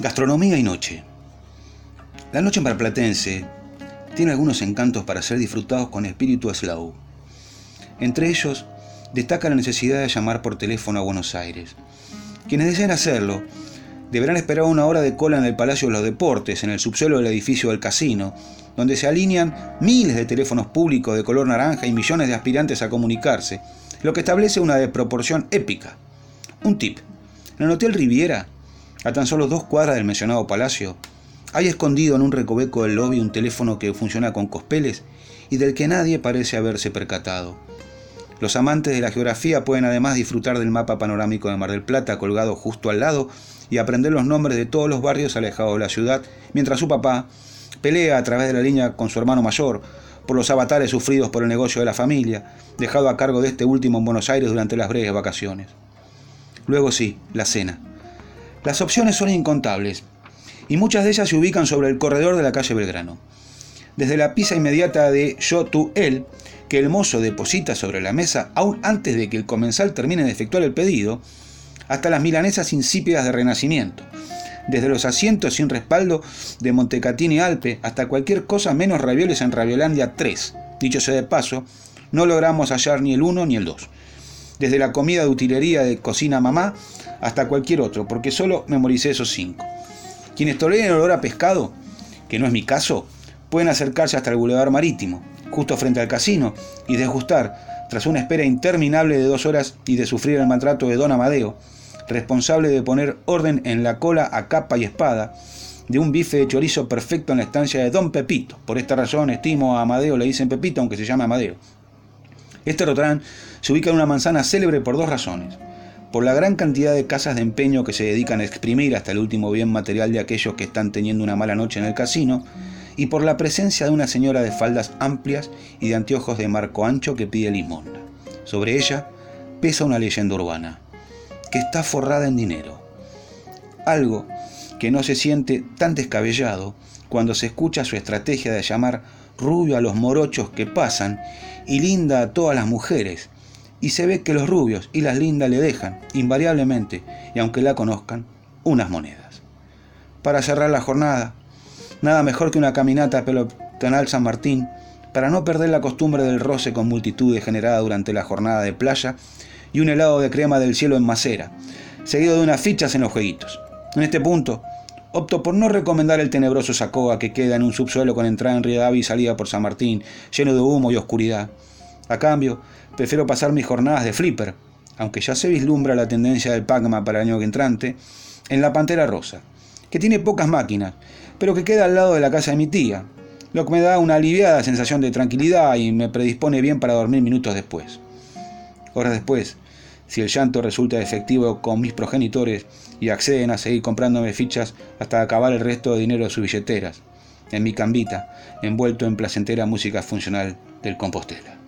Gastronomía y noche. La noche marplatense tiene algunos encantos para ser disfrutados con espíritu slow. Entre ellos, destaca la necesidad de llamar por teléfono a Buenos Aires. Quienes deseen hacerlo, deberán esperar una hora de cola en el Palacio de los Deportes, en el subsuelo del edificio del casino, donde se alinean miles de teléfonos públicos de color naranja y millones de aspirantes a comunicarse, lo que establece una desproporción épica. Un tip. En el Hotel Riviera a tan solo dos cuadras del mencionado palacio, hay escondido en un recoveco del lobby un teléfono que funciona con cospeles y del que nadie parece haberse percatado. Los amantes de la geografía pueden además disfrutar del mapa panorámico de Mar del Plata colgado justo al lado y aprender los nombres de todos los barrios alejados de la ciudad, mientras su papá pelea a través de la línea con su hermano mayor por los avatares sufridos por el negocio de la familia, dejado a cargo de este último en Buenos Aires durante las breves vacaciones. Luego sí, la cena. Las opciones son incontables y muchas de ellas se ubican sobre el corredor de la calle Belgrano. Desde la pisa inmediata de yo, tú, él, que el mozo deposita sobre la mesa aún antes de que el comensal termine de efectuar el pedido, hasta las milanesas insípidas de Renacimiento, desde los asientos sin respaldo de Montecatini Alpe hasta cualquier cosa menos ravioles en Raviolandia 3. Dicho sea de paso, no logramos hallar ni el 1 ni el 2. Desde la comida de utilería de cocina mamá hasta cualquier otro, porque solo memoricé esos cinco. Quienes toleren el olor a pescado, que no es mi caso, pueden acercarse hasta el bulevar marítimo, justo frente al casino, y degustar, tras una espera interminable de dos horas y de sufrir el maltrato de don Amadeo, responsable de poner orden en la cola a capa y espada, de un bife de chorizo perfecto en la estancia de Don Pepito. Por esta razón estimo a Amadeo le dicen Pepito, aunque se llame Amadeo. Este restaurante se ubica en una manzana célebre por dos razones por la gran cantidad de casas de empeño que se dedican a exprimir hasta el último bien material de aquellos que están teniendo una mala noche en el casino, y por la presencia de una señora de faldas amplias y de anteojos de marco ancho que pide limosna. Sobre ella pesa una leyenda urbana, que está forrada en dinero. Algo que no se siente tan descabellado cuando se escucha su estrategia de llamar rubio a los morochos que pasan y linda a todas las mujeres, y se ve que los rubios y las lindas le dejan, invariablemente, y aunque la conozcan, unas monedas. Para cerrar la jornada, nada mejor que una caminata pelotonal San Martín, para no perder la costumbre del roce con multitudes generada durante la jornada de playa, y un helado de crema del cielo en macera, seguido de unas fichas en los jueguitos. En este punto, opto por no recomendar el tenebroso Sacoa que queda en un subsuelo con entrada en Rivadavia y salida por San Martín, lleno de humo y oscuridad. A cambio, prefiero pasar mis jornadas de flipper, aunque ya se vislumbra la tendencia del Pacma para el año entrante, en la Pantera Rosa, que tiene pocas máquinas, pero que queda al lado de la casa de mi tía, lo que me da una aliviada sensación de tranquilidad y me predispone bien para dormir minutos después. Horas después, si el llanto resulta efectivo con mis progenitores y acceden a seguir comprándome fichas hasta acabar el resto de dinero de sus billeteras, en mi cambita, envuelto en placentera música funcional del Compostela.